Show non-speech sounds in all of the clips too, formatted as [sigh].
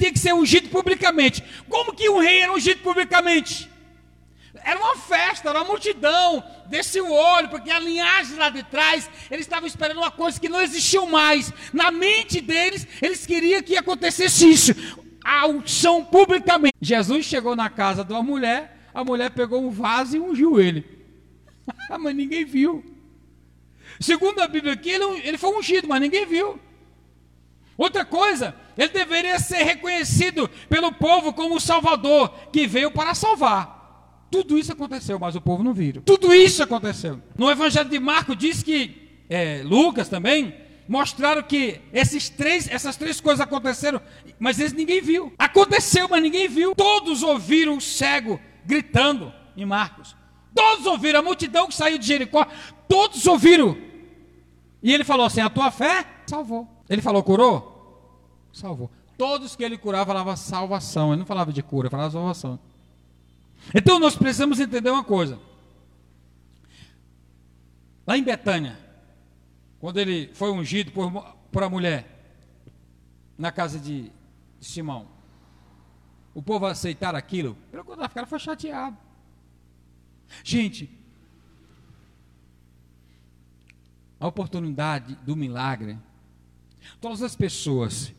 tinha que ser ungido publicamente. Como que um rei era ungido publicamente? Era uma festa, era uma multidão, desceu o olho, porque a linhagem lá de trás, eles estavam esperando uma coisa que não existiu mais. Na mente deles, eles queriam que acontecesse isso. A unção publicamente. Jesus chegou na casa de uma mulher, a mulher pegou um vaso e ungiu ele. [laughs] mas ninguém viu. Segundo a Bíblia aqui, ele, ele foi ungido, mas ninguém viu. Outra coisa, ele deveria ser reconhecido pelo povo como o Salvador, que veio para salvar. Tudo isso aconteceu, mas o povo não viram. Tudo isso aconteceu. No Evangelho de Marcos diz que, é, Lucas também, mostraram que esses três, essas três coisas aconteceram, mas eles ninguém viu. Aconteceu, mas ninguém viu. Todos ouviram o cego gritando em Marcos. Todos ouviram, a multidão que saiu de Jericó, todos ouviram. E ele falou assim: a tua fé salvou. Ele falou, curou? Salvou. Todos que ele curava falavam salvação. Ele não falava de cura, falava salvação. Então nós precisamos entender uma coisa. Lá em Betânia, quando ele foi ungido por, por a mulher, na casa de Simão, o povo aceitar aquilo, pelo contrário, o cara foi chateado. Gente, a oportunidade do milagre, todas as pessoas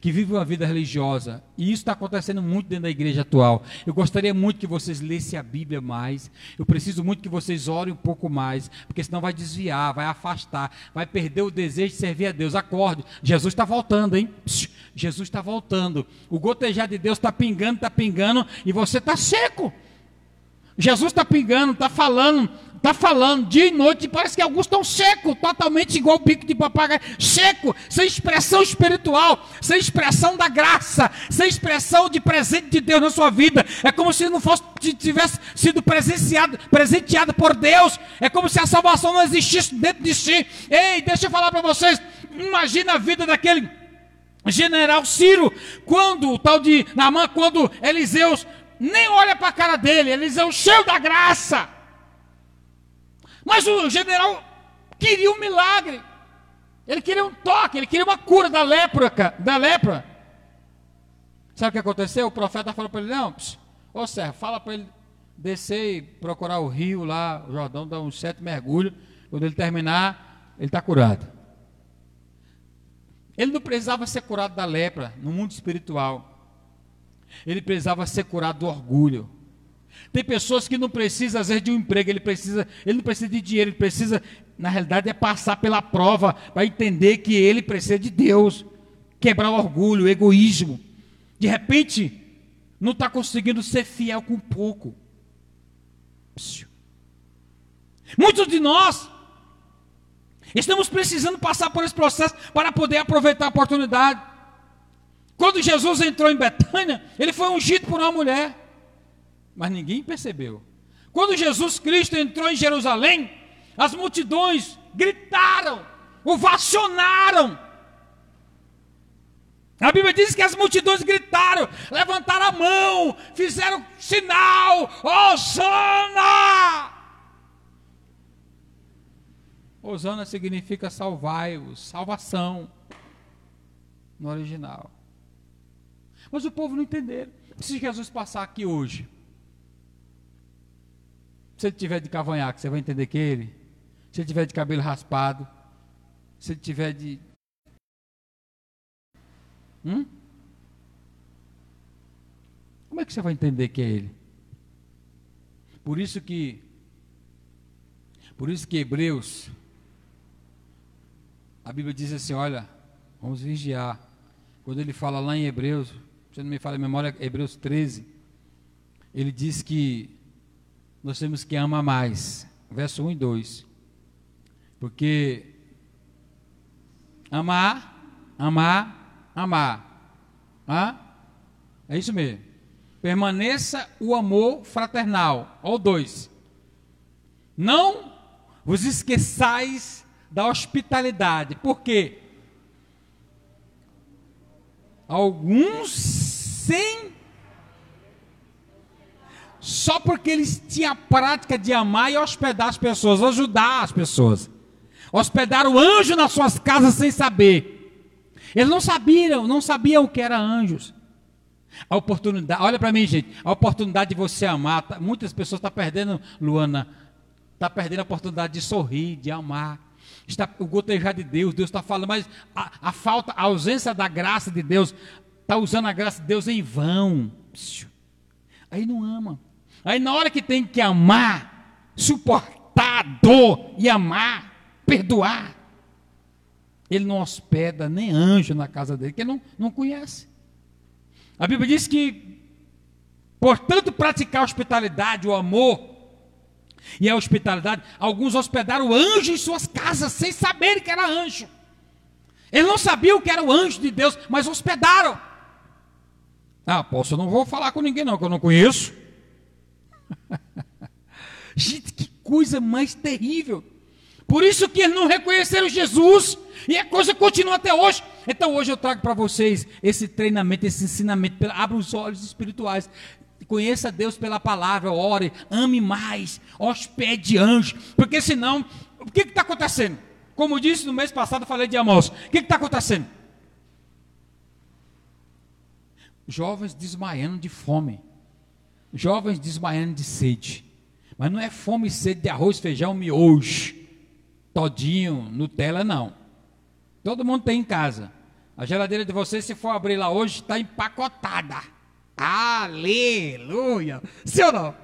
que vivem uma vida religiosa, e isso está acontecendo muito dentro da igreja atual. Eu gostaria muito que vocês lessem a Bíblia mais. Eu preciso muito que vocês orem um pouco mais, porque senão vai desviar, vai afastar, vai perder o desejo de servir a Deus. Acorde, Jesus está voltando, hein? Psh, Jesus está voltando. O gotejar de Deus está pingando, está pingando, e você está seco. Jesus está pingando, está falando, Está falando dia e noite, e parece que alguns estão secos, totalmente igual o pico de papagaio, seco, sem expressão espiritual, sem expressão da graça, sem expressão de presente de Deus na sua vida. É como se não fosse tivesse sido presenciado, presenteado por Deus. É como se a salvação não existisse dentro de si. Ei, deixa eu falar para vocês. Imagina a vida daquele general Ciro, quando o tal de Namã, quando Eliseus nem olha para a cara dele, Eliseu cheio da graça. Mas o general queria um milagre. Ele queria um toque, ele queria uma cura da lepra, da lepra. Sabe o que aconteceu? O profeta falou para ele: Não, ô servo, fala para ele descer e procurar o rio lá, o Jordão, dar uns sete mergulhos. Quando ele terminar, ele está curado. Ele não precisava ser curado da lepra no mundo espiritual. Ele precisava ser curado do orgulho. Tem pessoas que não precisam, às vezes, de um emprego, ele precisa, ele não precisa de dinheiro, ele precisa, na realidade, é passar pela prova para entender que ele precisa de Deus, quebrar o orgulho, o egoísmo. De repente, não está conseguindo ser fiel com pouco. Muitos de nós estamos precisando passar por esse processo para poder aproveitar a oportunidade. Quando Jesus entrou em Betânia, ele foi ungido por uma mulher mas ninguém percebeu. Quando Jesus Cristo entrou em Jerusalém, as multidões gritaram, ovacionaram. A Bíblia diz que as multidões gritaram, levantaram a mão, fizeram sinal, Osana! Osana significa salvai-os, salvação, no original. Mas o povo não entenderam. Se Jesus passar aqui hoje, se ele tiver de cavanhaque, você vai entender que é ele. Se ele tiver de cabelo raspado, se ele tiver de. Hum? Como é que você vai entender que é ele? Por isso que. Por isso que Hebreus. A Bíblia diz assim: olha, vamos vigiar. Quando ele fala lá em Hebreus, você não me fala a memória, Hebreus 13, ele diz que nós temos que amar mais. Verso 1 e 2. Porque amar, amar, amar. Hã? É isso mesmo. Permaneça o amor fraternal. Ou dois. Não vos esqueçais da hospitalidade. Por quê? Alguns sem só porque eles tinham a prática de amar e hospedar as pessoas, ajudar as pessoas. Hospedar o anjo nas suas casas sem saber. Eles não sabiam, não sabiam o que era anjos. A oportunidade, olha para mim, gente, a oportunidade de você amar, tá, muitas pessoas estão tá perdendo, Luana, está perdendo a oportunidade de sorrir, de amar. Está o gotejar de Deus, Deus está falando, mas a, a, falta, a ausência da graça de Deus, está usando a graça de Deus em vão. Aí não ama. Aí na hora que tem que amar, suportar a dor e amar, perdoar, ele não hospeda nem anjo na casa dele, que ele não, não conhece. A Bíblia diz que, portanto, praticar a hospitalidade, o amor e a hospitalidade, alguns hospedaram anjos em suas casas sem saber que era anjo. Eles não sabiam que era o anjo de Deus, mas hospedaram. Ah, posso, eu não vou falar com ninguém não, que eu não conheço. [laughs] Gente, que coisa mais terrível. Por isso que eles não reconheceram Jesus. E a coisa continua até hoje. Então hoje eu trago para vocês esse treinamento, esse ensinamento. Abra os olhos espirituais. Conheça Deus pela palavra, ore, ame mais, hospede anjo. Porque senão, o que está acontecendo? Como disse no mês passado, eu falei de Amós. O que está acontecendo? Jovens desmaiando de fome. Jovens desmaiando de sede. Mas não é fome e sede de arroz, feijão, miojo, todinho, Nutella, não. Todo mundo tem em casa. A geladeira de vocês, se for abrir lá hoje, está empacotada. Aleluia! Sim ou não?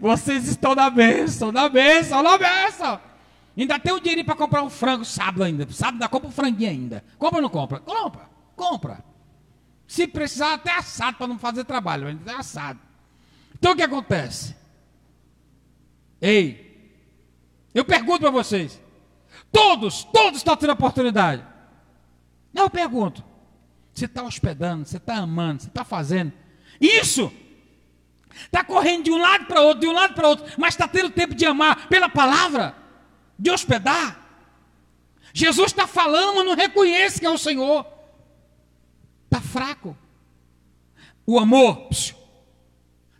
Vocês estão na bênção, na bênção, na bênção. Ainda tem o dinheiro para comprar um frango sábado ainda. Sábado ainda compra um franguinho ainda. Compra ou não compra? Compra, compra. Se precisar, até assado para não fazer trabalho, mas até assado. Então o que acontece? Ei, eu pergunto para vocês: todos, todos estão tendo oportunidade. Eu pergunto: você está hospedando, você está amando, você está fazendo isso? Está correndo de um lado para outro, de um lado para outro, mas está tendo tempo de amar pela palavra, de hospedar. Jesus está falando, mas não reconhece que é o Senhor. Está fraco. O amor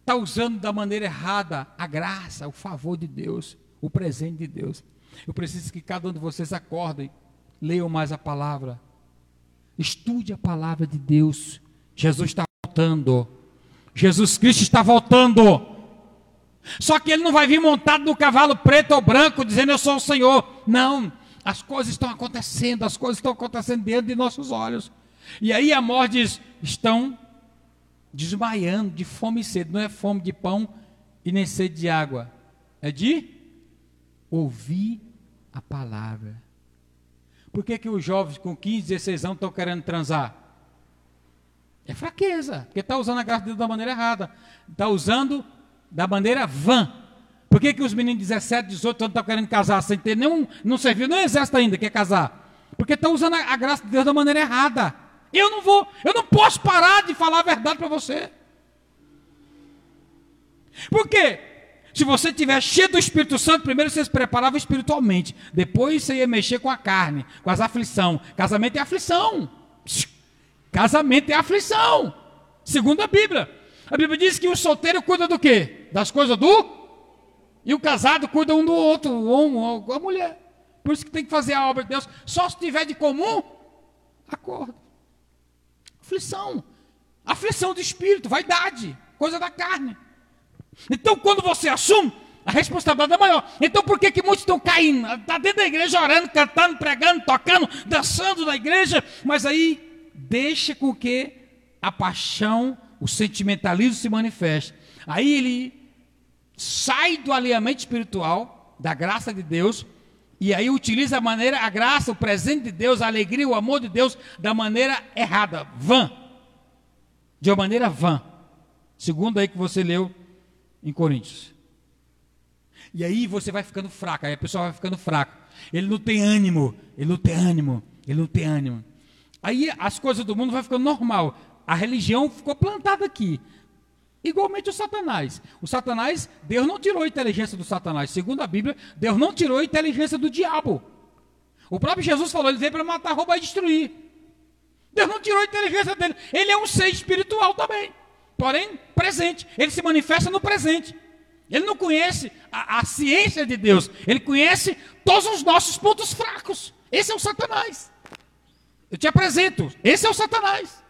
está usando da maneira errada a graça, o favor de Deus, o presente de Deus. Eu preciso que cada um de vocês acordem, leiam mais a palavra, Estude a palavra de Deus. Jesus está voltando. Jesus Cristo está voltando. Só que ele não vai vir montado no cavalo preto ou branco, dizendo eu sou o Senhor. Não. As coisas estão acontecendo, as coisas estão acontecendo diante de nossos olhos. E aí a morte diz: estão desmaiando de fome e sede. Não é fome de pão e nem sede de água. É de ouvir a palavra. Por que, que os jovens com 15, 16 anos estão querendo transar? É fraqueza, porque está usando a graça de Deus da maneira errada. Está usando da maneira vã. Por que, que os meninos de 17, 18 anos estão querendo casar sem ter nenhum, não serviu nem exército ainda, quer casar? Porque estão usando a, a graça de Deus da maneira errada. Eu não vou, eu não posso parar de falar a verdade para você. Por quê? Se você tiver cheio do Espírito Santo, primeiro você se preparava espiritualmente, depois você ia mexer com a carne, com as aflições. Casamento é aflição. Casamento é aflição. Segundo a Bíblia. A Bíblia diz que o solteiro cuida do quê? Das coisas do e o casado cuida um do outro, homem ou a mulher. Por isso que tem que fazer a obra de Deus. Só se tiver de comum acordo. Aflição. Aflição do espírito, vaidade, coisa da carne. Então, quando você assume, a responsabilidade é maior. Então, por que, que muitos estão caindo? Está dentro da igreja orando, cantando, pregando, tocando, dançando na igreja, mas aí deixa com que a paixão, o sentimentalismo se manifeste. Aí ele sai do alinhamento espiritual, da graça de Deus, e aí utiliza a maneira, a graça, o presente de Deus, a alegria, o amor de Deus, da maneira errada, vã. De uma maneira vã. Segundo aí que você leu em Coríntios. E aí você vai ficando fraco, aí a pessoa vai ficando fraca. Ele não tem ânimo, ele não tem ânimo, ele não tem ânimo. Aí as coisas do mundo vai ficando normal. A religião ficou plantada aqui. Igualmente o Satanás. O Satanás, Deus não tirou a inteligência do Satanás. Segundo a Bíblia, Deus não tirou a inteligência do diabo. O próprio Jesus falou, ele veio para matar, roubar e destruir. Deus não tirou a inteligência dele. Ele é um ser espiritual também porém presente. Ele se manifesta no presente. Ele não conhece a, a, ciência de Deus, ele conhece todos os nossos pontos fracos. Esse é o Satanás. Eu te apresento. Esse é o Satanás.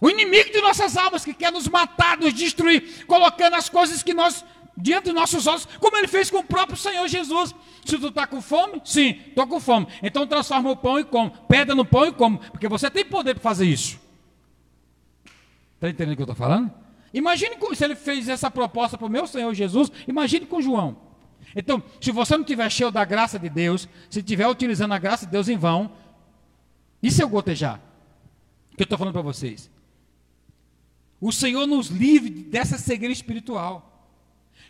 O inimigo de nossas almas que quer nos matar, nos destruir, colocando as coisas que nós diante dos nossos olhos, como ele fez com o próprio Senhor Jesus. Se tu está com fome, sim, estou com fome. Então transforma o pão e come. Pedra no pão e come. Porque você tem poder para fazer isso. Está entendendo o que eu estou falando? Imagine se ele fez essa proposta para o meu Senhor Jesus. Imagine com João. Então, se você não estiver cheio da graça de Deus, se estiver utilizando a graça de Deus em vão, isso é o gotejar. Que eu estou falando para vocês. O Senhor nos livre dessa cegueira espiritual.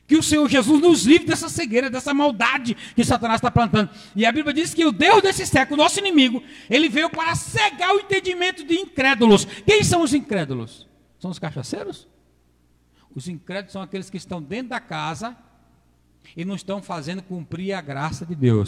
Que o Senhor Jesus nos livre dessa cegueira, dessa maldade que Satanás está plantando. E a Bíblia diz que o Deus desse século, nosso inimigo, ele veio para cegar o entendimento de incrédulos. Quem são os incrédulos? São os cachaceiros? Os incrédulos são aqueles que estão dentro da casa e não estão fazendo cumprir a graça de Deus.